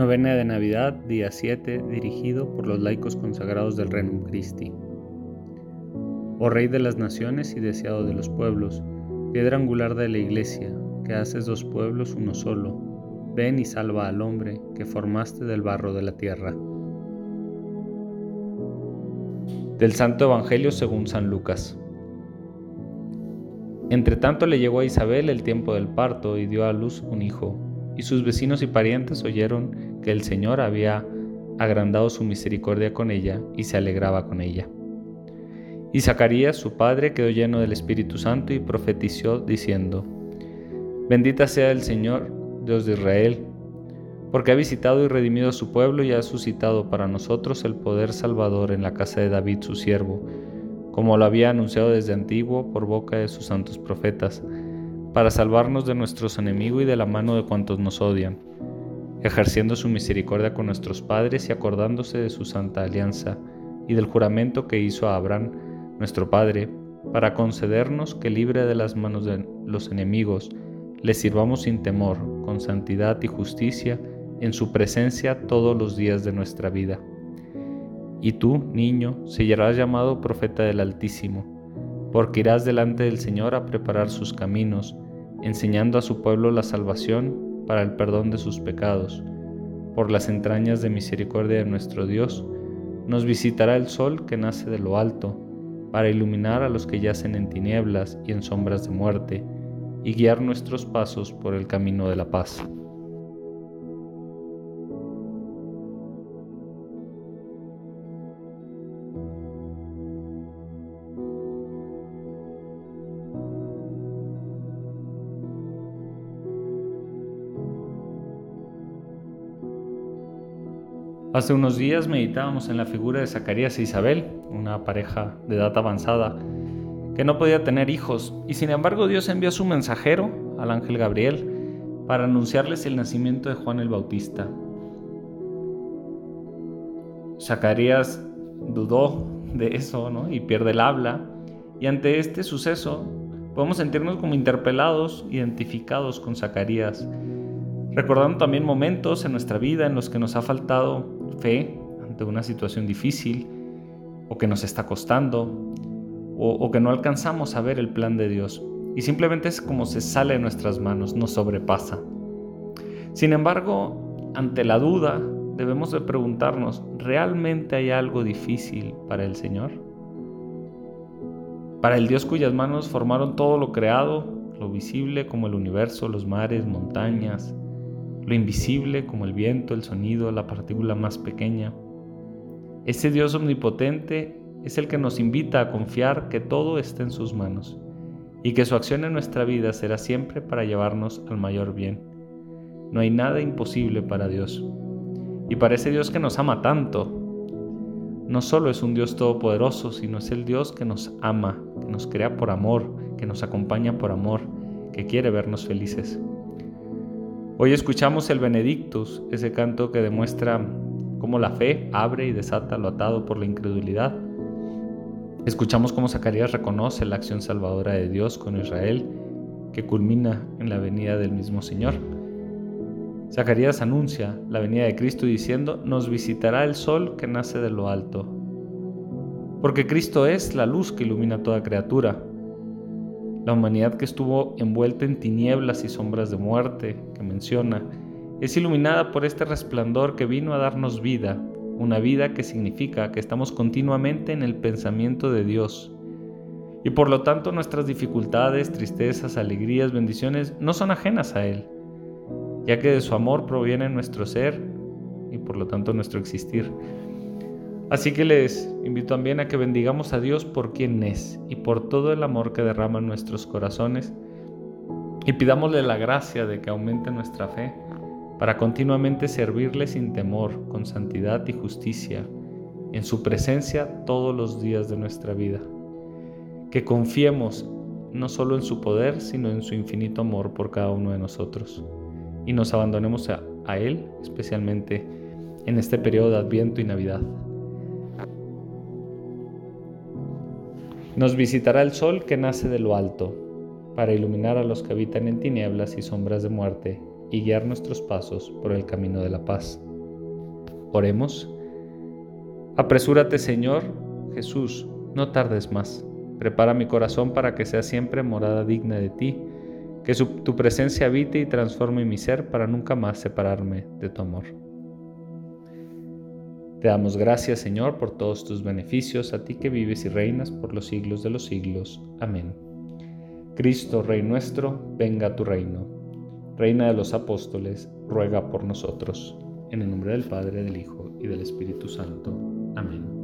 Novena de Navidad, día 7, dirigido por los laicos consagrados del Renum Christi. Oh Rey de las naciones y deseado de los pueblos, piedra angular de la Iglesia, que haces dos pueblos uno solo, ven y salva al hombre que formaste del barro de la tierra. Del Santo Evangelio según San Lucas. Entre tanto le llegó a Isabel el tiempo del parto y dio a luz un hijo, y sus vecinos y parientes oyeron que el Señor había agrandado su misericordia con ella y se alegraba con ella. Y Zacarías, su padre, quedó lleno del Espíritu Santo y profetizó diciendo, Bendita sea el Señor, Dios de Israel, porque ha visitado y redimido a su pueblo y ha suscitado para nosotros el poder salvador en la casa de David su siervo, como lo había anunciado desde antiguo por boca de sus santos profetas, para salvarnos de nuestros enemigos y de la mano de cuantos nos odian, ejerciendo su misericordia con nuestros padres y acordándose de su santa alianza y del juramento que hizo a Abraham, nuestro Padre, para concedernos que libre de las manos de los enemigos, le sirvamos sin temor, con santidad y justicia, en su presencia todos los días de nuestra vida. Y tú, niño, serás llamado profeta del Altísimo, porque irás delante del Señor a preparar sus caminos, enseñando a su pueblo la salvación para el perdón de sus pecados. Por las entrañas de misericordia de nuestro Dios, nos visitará el sol que nace de lo alto, para iluminar a los que yacen en tinieblas y en sombras de muerte, y guiar nuestros pasos por el camino de la paz. Hace unos días meditábamos en la figura de Zacarías e Isabel, una pareja de edad avanzada que no podía tener hijos, y sin embargo Dios envió a su mensajero, al ángel Gabriel, para anunciarles el nacimiento de Juan el Bautista. Zacarías dudó de eso ¿no? y pierde el habla, y ante este suceso podemos sentirnos como interpelados, identificados con Zacarías, recordando también momentos en nuestra vida en los que nos ha faltado fe ante una situación difícil o que nos está costando, o, que no alcanzamos a ver el plan de Dios y simplemente es como se sale de nuestras manos, nos sobrepasa. Sin embargo, ante la duda, debemos de preguntarnos, ¿realmente hay algo difícil para el Señor? Para el Dios cuyas manos formaron todo lo creado, lo visible como el universo, los mares, montañas, lo invisible como el viento, el sonido, la partícula más pequeña. Ese Dios omnipotente es el que nos invita a confiar que todo está en sus manos y que su acción en nuestra vida será siempre para llevarnos al mayor bien. No hay nada imposible para Dios. Y para ese Dios que nos ama tanto, no solo es un Dios todopoderoso, sino es el Dios que nos ama, que nos crea por amor, que nos acompaña por amor, que quiere vernos felices. Hoy escuchamos el Benedictus, ese canto que demuestra cómo la fe abre y desata lo atado por la incredulidad Escuchamos cómo Zacarías reconoce la acción salvadora de Dios con Israel, que culmina en la venida del mismo Señor. Zacarías anuncia la venida de Cristo diciendo, nos visitará el sol que nace de lo alto. Porque Cristo es la luz que ilumina toda criatura. La humanidad que estuvo envuelta en tinieblas y sombras de muerte, que menciona, es iluminada por este resplandor que vino a darnos vida una vida que significa que estamos continuamente en el pensamiento de Dios. Y por lo tanto nuestras dificultades, tristezas, alegrías, bendiciones no son ajenas a Él, ya que de su amor proviene nuestro ser y por lo tanto nuestro existir. Así que les invito también a que bendigamos a Dios por quien es y por todo el amor que derrama en nuestros corazones y pidámosle la gracia de que aumente nuestra fe para continuamente servirle sin temor, con santidad y justicia, en su presencia todos los días de nuestra vida. Que confiemos no solo en su poder, sino en su infinito amor por cada uno de nosotros, y nos abandonemos a, Él, especialmente en este periodo de Adviento y Navidad. Nos visitará el sol que nace de lo alto, para iluminar a los que habitan en tinieblas y sombras de muerte, y guiar nuestros pasos por el camino de la paz. Oremos. Apresúrate, Señor Jesús, no tardes más. Prepara mi corazón para que sea siempre morada digna de ti, que tu presencia habite y transforme mi ser para nunca más separarme de tu amor. Te damos gracias, Señor, por todos tus beneficios, a ti que vives y reinas por los siglos de los siglos. Amén. Cristo, Rey nuestro, venga a tu reino. Reina de los apóstoles, ruega por nosotros. En el nombre del Padre, del Hijo y del Espíritu Santo. Amén.